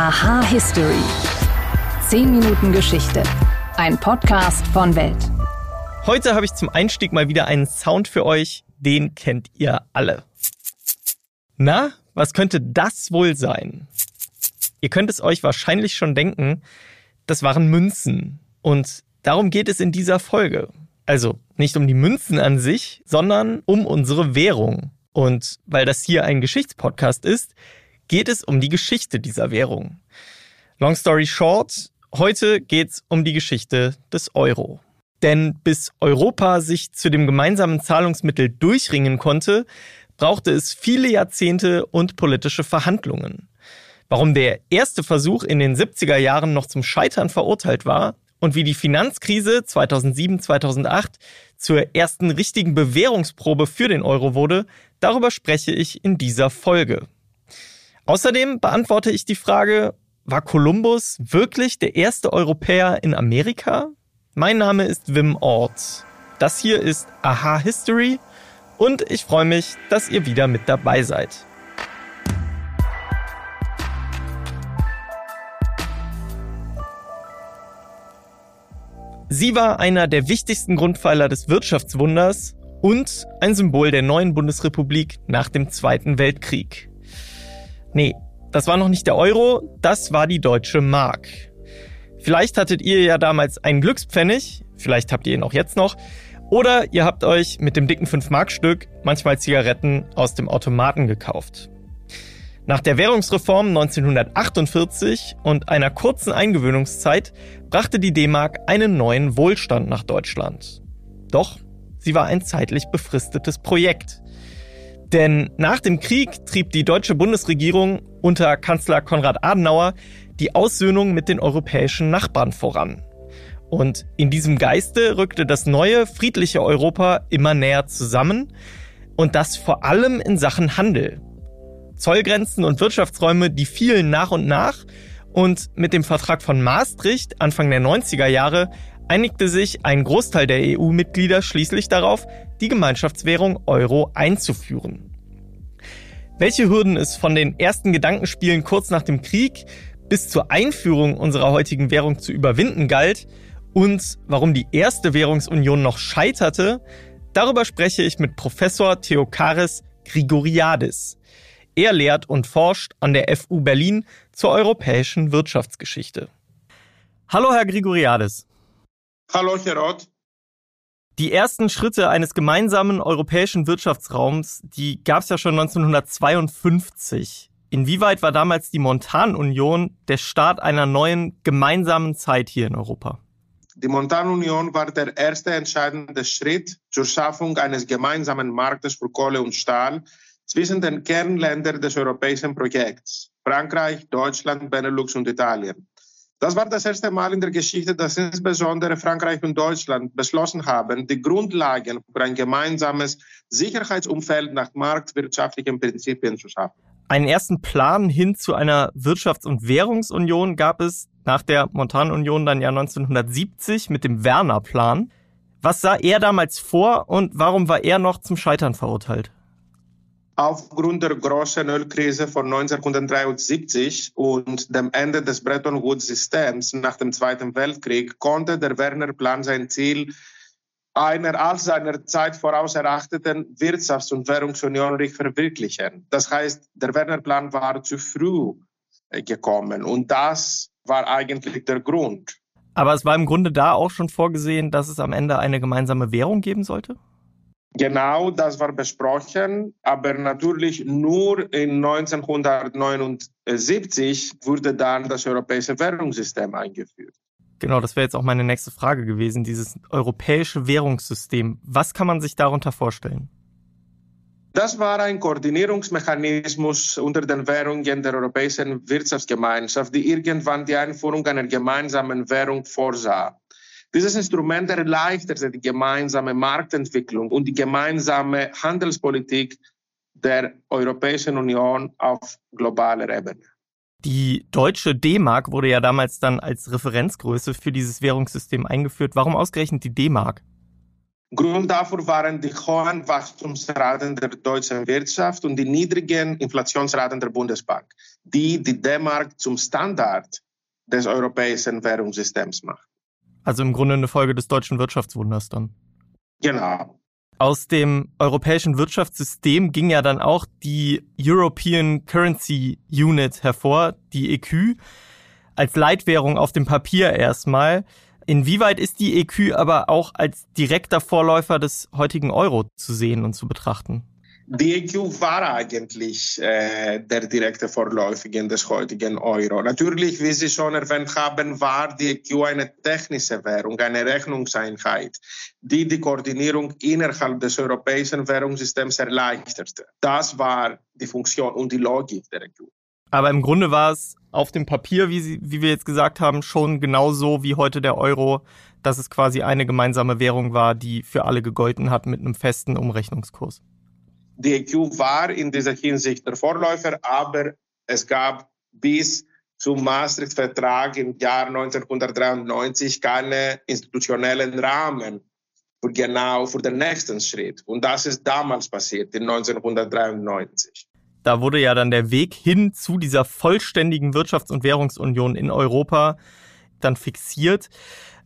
Aha History. 10 Minuten Geschichte. Ein Podcast von Welt. Heute habe ich zum Einstieg mal wieder einen Sound für euch, den kennt ihr alle. Na, was könnte das wohl sein? Ihr könnt es euch wahrscheinlich schon denken, das waren Münzen. Und darum geht es in dieser Folge. Also nicht um die Münzen an sich, sondern um unsere Währung. Und weil das hier ein Geschichtspodcast ist, geht es um die Geschichte dieser Währung. Long story short, heute geht es um die Geschichte des Euro. Denn bis Europa sich zu dem gemeinsamen Zahlungsmittel durchringen konnte, brauchte es viele Jahrzehnte und politische Verhandlungen. Warum der erste Versuch in den 70er Jahren noch zum Scheitern verurteilt war und wie die Finanzkrise 2007-2008 zur ersten richtigen Bewährungsprobe für den Euro wurde, darüber spreche ich in dieser Folge. Außerdem beantworte ich die Frage, war Kolumbus wirklich der erste Europäer in Amerika? Mein Name ist Wim Ort. Das hier ist Aha History und ich freue mich, dass ihr wieder mit dabei seid. Sie war einer der wichtigsten Grundpfeiler des Wirtschaftswunders und ein Symbol der neuen Bundesrepublik nach dem Zweiten Weltkrieg. Nee, das war noch nicht der Euro, das war die deutsche Mark. Vielleicht hattet ihr ja damals einen Glückspfennig, vielleicht habt ihr ihn auch jetzt noch, oder ihr habt euch mit dem dicken 5-Mark-Stück manchmal Zigaretten aus dem Automaten gekauft. Nach der Währungsreform 1948 und einer kurzen Eingewöhnungszeit brachte die D-Mark einen neuen Wohlstand nach Deutschland. Doch sie war ein zeitlich befristetes Projekt. Denn nach dem Krieg trieb die deutsche Bundesregierung unter Kanzler Konrad Adenauer die Aussöhnung mit den europäischen Nachbarn voran. Und in diesem Geiste rückte das neue, friedliche Europa immer näher zusammen und das vor allem in Sachen Handel. Zollgrenzen und Wirtschaftsräume, die fielen nach und nach und mit dem Vertrag von Maastricht Anfang der 90er Jahre einigte sich ein Großteil der EU-Mitglieder schließlich darauf, die Gemeinschaftswährung Euro einzuführen. Welche Hürden es von den ersten Gedankenspielen kurz nach dem Krieg bis zur Einführung unserer heutigen Währung zu überwinden galt und warum die erste Währungsunion noch scheiterte, darüber spreche ich mit Professor Theokaris Grigoriadis. Er lehrt und forscht an der FU Berlin zur europäischen Wirtschaftsgeschichte. Hallo, Herr Grigoriadis. Hallo, Herr Roth. Die ersten Schritte eines gemeinsamen europäischen Wirtschaftsraums, die gab es ja schon 1952. Inwieweit war damals die Montanunion der Start einer neuen gemeinsamen Zeit hier in Europa? Die Montanunion war der erste entscheidende Schritt zur Schaffung eines gemeinsamen Marktes für Kohle und Stahl zwischen den Kernländern des europäischen Projekts Frankreich, Deutschland, Benelux und Italien. Das war das erste Mal in der Geschichte, dass insbesondere Frankreich und Deutschland beschlossen haben, die Grundlagen für ein gemeinsames Sicherheitsumfeld nach marktwirtschaftlichen Prinzipien zu schaffen. Einen ersten Plan hin zu einer Wirtschafts- und Währungsunion gab es nach der Montanunion dann ja 1970 mit dem Werner-Plan. Was sah er damals vor und warum war er noch zum Scheitern verurteilt? Aufgrund der großen Ölkrise von 1973 und dem Ende des Bretton Woods-Systems nach dem Zweiten Weltkrieg konnte der Werner-Plan sein Ziel einer als seiner Zeit voraus erachteten Wirtschafts- und Währungsunion nicht verwirklichen. Das heißt, der Werner-Plan war zu früh äh, gekommen und das war eigentlich der Grund. Aber es war im Grunde da auch schon vorgesehen, dass es am Ende eine gemeinsame Währung geben sollte? Genau, das war besprochen, aber natürlich nur in 1979 wurde dann das europäische Währungssystem eingeführt. Genau, das wäre jetzt auch meine nächste Frage gewesen, dieses europäische Währungssystem. Was kann man sich darunter vorstellen? Das war ein Koordinierungsmechanismus unter den Währungen der Europäischen Wirtschaftsgemeinschaft, die irgendwann die Einführung einer gemeinsamen Währung vorsah. Dieses Instrument erleichterte die gemeinsame Marktentwicklung und die gemeinsame Handelspolitik der Europäischen Union auf globaler Ebene. Die deutsche D-Mark wurde ja damals dann als Referenzgröße für dieses Währungssystem eingeführt. Warum ausgerechnet die D-Mark? Grund dafür waren die hohen Wachstumsraten der deutschen Wirtschaft und die niedrigen Inflationsraten der Bundesbank, die die D-Mark zum Standard des europäischen Währungssystems macht. Also im Grunde eine Folge des deutschen Wirtschaftswunders dann. Genau. Aus dem europäischen Wirtschaftssystem ging ja dann auch die European Currency Unit hervor, die EQ, als Leitwährung auf dem Papier erstmal. Inwieweit ist die EQ aber auch als direkter Vorläufer des heutigen Euro zu sehen und zu betrachten? EQ war eigentlich äh, der direkte Vorläufiger des heutigen Euro. Natürlich, wie Sie schon erwähnt haben, war die EQ eine technische Währung, eine Rechnungseinheit, die die Koordinierung innerhalb des europäischen Währungssystems erleichterte. Das war die Funktion und die Logik der EQ. Aber im Grunde war es auf dem Papier, wie, Sie, wie wir jetzt gesagt haben, schon genauso wie heute der Euro, dass es quasi eine gemeinsame Währung war, die für alle gegolten hat mit einem festen Umrechnungskurs die EQ war in dieser Hinsicht der Vorläufer, aber es gab bis zum Maastricht-Vertrag im Jahr 1993 keine institutionellen Rahmen für genau für den nächsten Schritt. Und das ist damals passiert, in 1993. Da wurde ja dann der Weg hin zu dieser vollständigen Wirtschafts- und Währungsunion in Europa dann fixiert.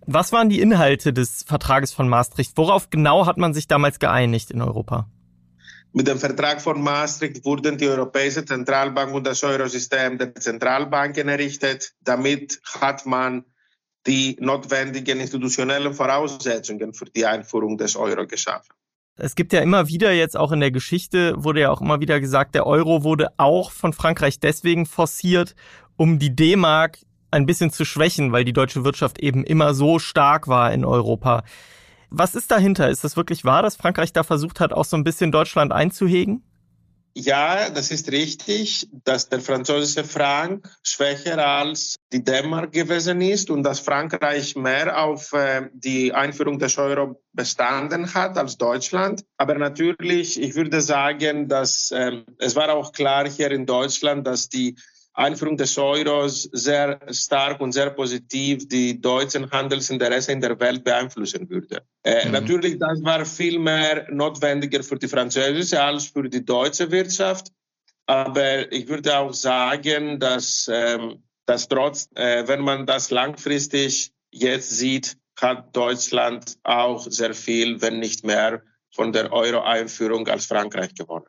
Was waren die Inhalte des Vertrages von Maastricht? Worauf genau hat man sich damals geeinigt in Europa? Mit dem Vertrag von Maastricht wurden die Europäische Zentralbank und das Eurosystem der Zentralbanken errichtet. Damit hat man die notwendigen institutionellen Voraussetzungen für die Einführung des Euro geschaffen. Es gibt ja immer wieder jetzt auch in der Geschichte, wurde ja auch immer wieder gesagt, der Euro wurde auch von Frankreich deswegen forciert, um die D-Mark ein bisschen zu schwächen, weil die deutsche Wirtschaft eben immer so stark war in Europa. Was ist dahinter? Ist das wirklich wahr, dass Frankreich da versucht hat, auch so ein bisschen Deutschland einzuhegen? Ja, das ist richtig, dass der französische Franc schwächer als die D-Mark gewesen ist und dass Frankreich mehr auf äh, die Einführung des Euro bestanden hat als Deutschland. Aber natürlich, ich würde sagen, dass äh, es war auch klar hier in Deutschland, dass die Einführung des Euros sehr stark und sehr positiv die deutschen Handelsinteressen in der Welt beeinflussen würde. Äh, mhm. Natürlich, das war viel mehr notwendiger für die französische als für die deutsche Wirtschaft. Aber ich würde auch sagen, dass, ähm, dass trotz, äh, wenn man das langfristig jetzt sieht, hat Deutschland auch sehr viel, wenn nicht mehr, von der Euro-Einführung als Frankreich gewonnen.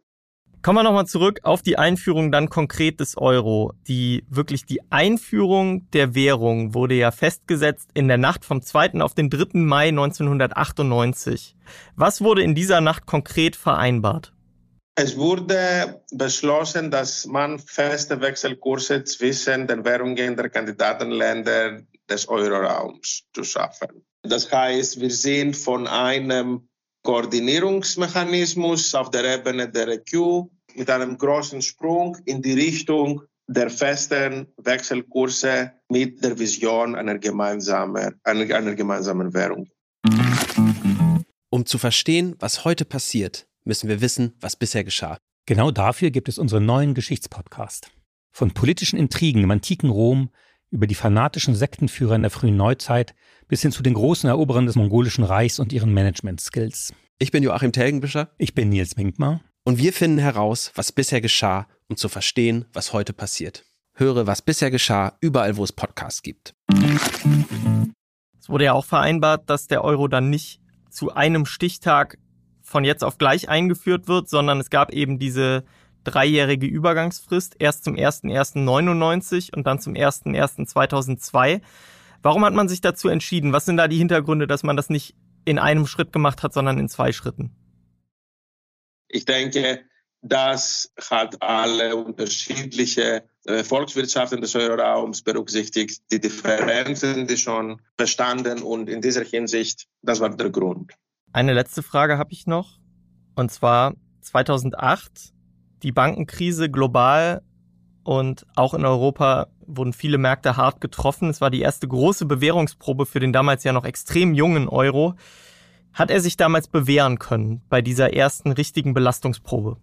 Kommen wir nochmal zurück auf die Einführung dann konkret des Euro. Die wirklich die Einführung der Währung wurde ja festgesetzt in der Nacht vom 2. auf den 3. Mai 1998. Was wurde in dieser Nacht konkret vereinbart? Es wurde beschlossen, dass man feste Wechselkurse zwischen den Währungen der Kandidatenländer des Euroraums zu schaffen. Das heißt, wir sind von einem Koordinierungsmechanismus auf der Ebene der EQ mit einem großen Sprung in die Richtung der festen Wechselkurse mit der Vision einer gemeinsamen, einer, einer gemeinsamen Währung. Um zu verstehen, was heute passiert, müssen wir wissen, was bisher geschah. Genau dafür gibt es unseren neuen Geschichtspodcast. Von politischen Intrigen im antiken Rom über die fanatischen Sektenführer in der frühen Neuzeit bis hin zu den großen Eroberern des mongolischen Reichs und ihren Management-Skills. Ich bin Joachim Telgenbischer. Ich bin Nils Minkmar. Und wir finden heraus, was bisher geschah, um zu verstehen, was heute passiert. Höre, was bisher geschah, überall, wo es Podcasts gibt. Es wurde ja auch vereinbart, dass der Euro dann nicht zu einem Stichtag von jetzt auf gleich eingeführt wird, sondern es gab eben diese dreijährige Übergangsfrist, erst zum 01.01.99 und dann zum 01.01.2002. Warum hat man sich dazu entschieden? Was sind da die Hintergründe, dass man das nicht in einem Schritt gemacht hat, sondern in zwei Schritten? Ich denke, das hat alle unterschiedliche Volkswirtschaften des Euroraums berücksichtigt, die Differenzen, die schon bestanden und in dieser Hinsicht, das war der Grund. Eine letzte Frage habe ich noch, und zwar 2008, die Bankenkrise global und auch in Europa wurden viele Märkte hart getroffen. Es war die erste große Bewährungsprobe für den damals ja noch extrem jungen Euro. Hat er sich damals bewähren können bei dieser ersten richtigen Belastungsprobe?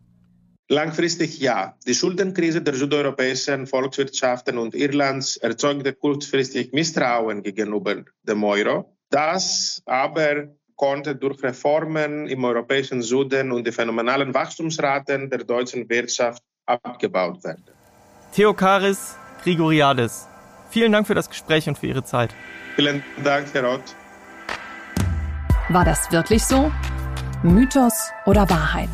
Langfristig ja. Die Schuldenkrise der südeuropäischen Volkswirtschaften und Irlands erzeugte kurzfristig Misstrauen gegenüber dem Euro. Das aber konnte durch Reformen im europäischen Süden und die phänomenalen Wachstumsraten der deutschen Wirtschaft abgebaut werden. Theokaris Grigoriades, vielen Dank für das Gespräch und für Ihre Zeit. Vielen Dank, Herr Roth. War das wirklich so? Mythos oder Wahrheit?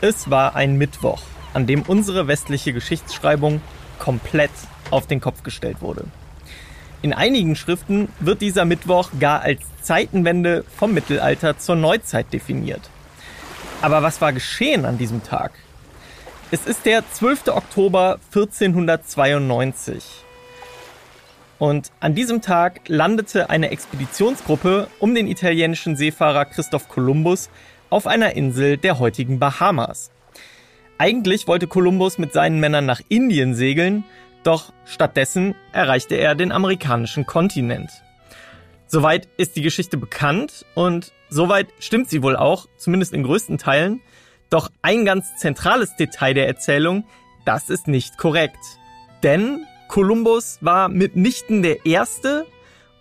Es war ein Mittwoch, an dem unsere westliche Geschichtsschreibung komplett auf den Kopf gestellt wurde. In einigen Schriften wird dieser Mittwoch gar als Zeitenwende vom Mittelalter zur Neuzeit definiert. Aber was war geschehen an diesem Tag? Es ist der 12. Oktober 1492. Und an diesem Tag landete eine Expeditionsgruppe um den italienischen Seefahrer Christoph Kolumbus auf einer Insel der heutigen Bahamas. Eigentlich wollte Kolumbus mit seinen Männern nach Indien segeln, doch stattdessen erreichte er den amerikanischen Kontinent. Soweit ist die Geschichte bekannt und soweit stimmt sie wohl auch, zumindest in größten Teilen. Doch ein ganz zentrales Detail der Erzählung, das ist nicht korrekt. Denn Kolumbus war mitnichten der erste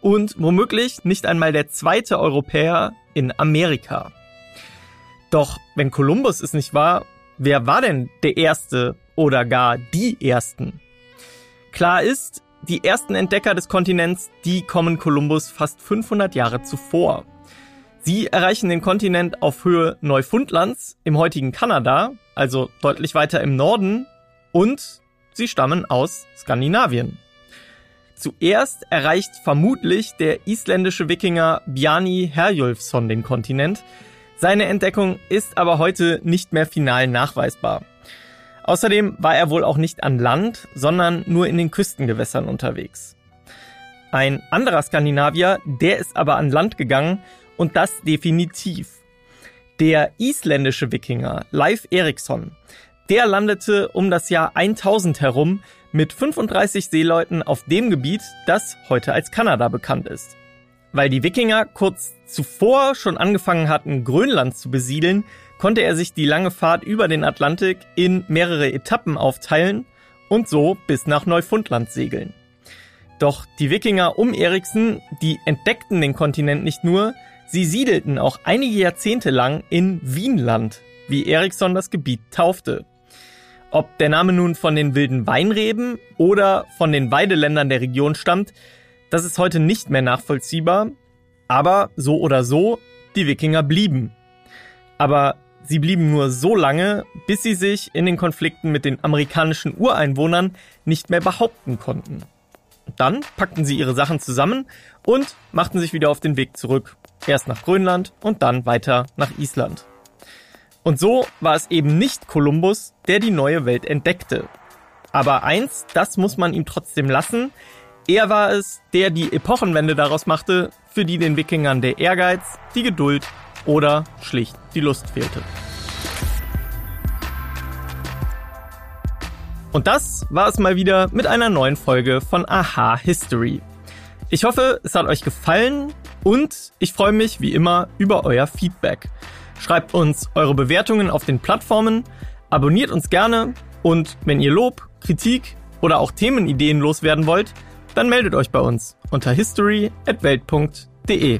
und womöglich nicht einmal der zweite Europäer in Amerika. Doch wenn Kolumbus es nicht war, wer war denn der erste oder gar die ersten? Klar ist, die ersten Entdecker des Kontinents, die kommen Kolumbus fast 500 Jahre zuvor. Sie erreichen den Kontinent auf Höhe Neufundlands im heutigen Kanada, also deutlich weiter im Norden, und sie stammen aus Skandinavien. Zuerst erreicht vermutlich der isländische Wikinger Bjarni Herjulfsson den Kontinent, seine Entdeckung ist aber heute nicht mehr final nachweisbar. Außerdem war er wohl auch nicht an Land, sondern nur in den Küstengewässern unterwegs. Ein anderer Skandinavier, der ist aber an Land gegangen und das definitiv. Der isländische Wikinger Leif Eriksson, der landete um das Jahr 1000 herum mit 35 Seeleuten auf dem Gebiet, das heute als Kanada bekannt ist. Weil die Wikinger kurz zuvor schon angefangen hatten, Grönland zu besiedeln, konnte er sich die lange Fahrt über den Atlantik in mehrere Etappen aufteilen und so bis nach Neufundland segeln. Doch die Wikinger um Eriksen, die entdeckten den Kontinent nicht nur, sie siedelten auch einige Jahrzehnte lang in Wienland, wie Eriksson das Gebiet taufte. Ob der Name nun von den wilden Weinreben oder von den Weideländern der Region stammt, das ist heute nicht mehr nachvollziehbar, aber so oder so, die Wikinger blieben. Aber sie blieben nur so lange, bis sie sich in den Konflikten mit den amerikanischen Ureinwohnern nicht mehr behaupten konnten. Dann packten sie ihre Sachen zusammen und machten sich wieder auf den Weg zurück. Erst nach Grönland und dann weiter nach Island. Und so war es eben nicht Kolumbus, der die neue Welt entdeckte. Aber eins, das muss man ihm trotzdem lassen, er war es, der die Epochenwende daraus machte, für die den Wikingern der Ehrgeiz, die Geduld oder schlicht die Lust fehlte. Und das war es mal wieder mit einer neuen Folge von Aha History. Ich hoffe, es hat euch gefallen und ich freue mich wie immer über euer Feedback. Schreibt uns eure Bewertungen auf den Plattformen, abonniert uns gerne und wenn ihr Lob, Kritik oder auch Themenideen loswerden wollt, dann meldet euch bei uns unter history.welt.de.